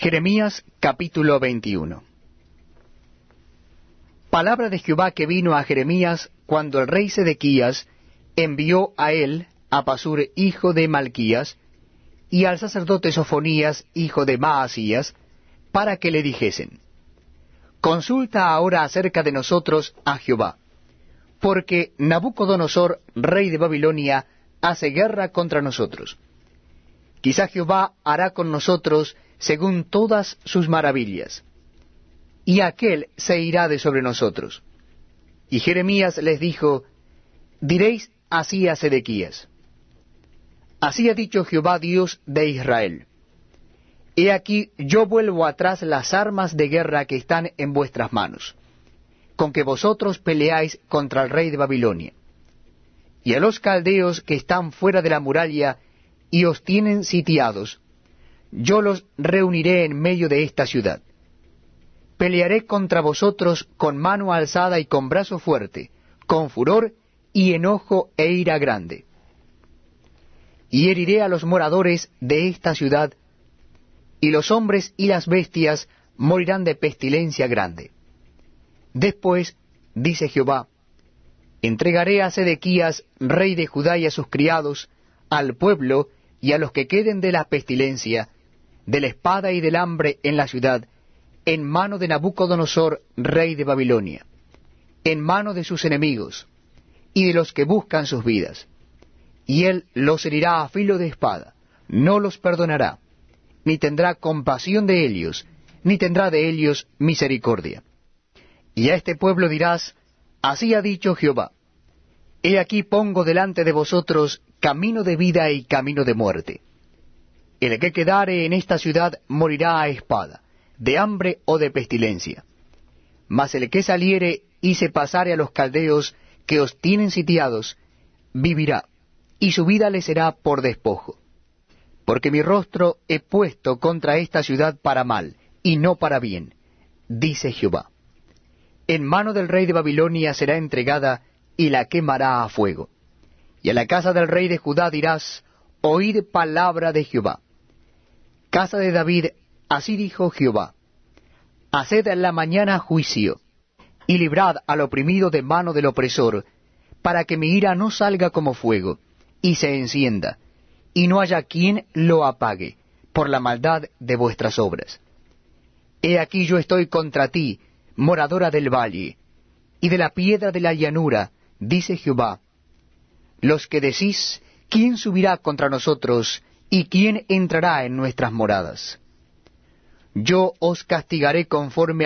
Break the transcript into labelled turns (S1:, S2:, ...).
S1: Jeremías capítulo 21 Palabra de Jehová que vino a Jeremías cuando el rey Sedequías envió a él a Pasur hijo de Malquías y al sacerdote Sofonías hijo de Maasías para que le dijesen Consulta ahora acerca de nosotros a Jehová, porque Nabucodonosor, rey de Babilonia, hace guerra contra nosotros. Quizá Jehová hará con nosotros según todas sus maravillas. Y aquel se irá de sobre nosotros. Y Jeremías les dijo, diréis así a Sedequías. Así ha dicho Jehová Dios de Israel. He aquí yo vuelvo atrás las armas de guerra que están en vuestras manos, con que vosotros peleáis contra el rey de Babilonia. Y a los caldeos que están fuera de la muralla y os tienen sitiados, yo los reuniré en medio de esta ciudad. Pelearé contra vosotros con mano alzada y con brazo fuerte, con furor y enojo e ira grande. Y heriré a los moradores de esta ciudad, y los hombres y las bestias morirán de pestilencia grande. Después, dice Jehová, entregaré a Sedequías, rey de Judá, y a sus criados, al pueblo y a los que queden de la pestilencia, de la espada y del hambre en la ciudad, en mano de Nabucodonosor, rey de Babilonia, en mano de sus enemigos, y de los que buscan sus vidas. Y él los herirá a filo de espada, no los perdonará, ni tendrá compasión de ellos, ni tendrá de ellos misericordia. Y a este pueblo dirás, Así ha dicho Jehová, He aquí pongo delante de vosotros camino de vida y camino de muerte el que quedare en esta ciudad morirá a espada, de hambre o de pestilencia. Mas el que saliere y se pasare a los caldeos que os tienen sitiados, vivirá, y su vida le será por despojo. Porque mi rostro he puesto contra esta ciudad para mal, y no para bien, dice Jehová. En mano del rey de Babilonia será entregada, y la quemará a fuego. Y a la casa del rey de Judá dirás, Oíd palabra de Jehová Casa de David, así dijo Jehová, Haced en la mañana juicio, y librad al oprimido de mano del opresor, para que mi ira no salga como fuego, y se encienda, y no haya quien lo apague, por la maldad de vuestras obras. He aquí yo estoy contra ti, moradora del valle, y de la piedra de la llanura, dice Jehová. Los que decís, ¿quién subirá contra nosotros? ¿Y quién entrará en nuestras moradas? Yo os castigaré conforme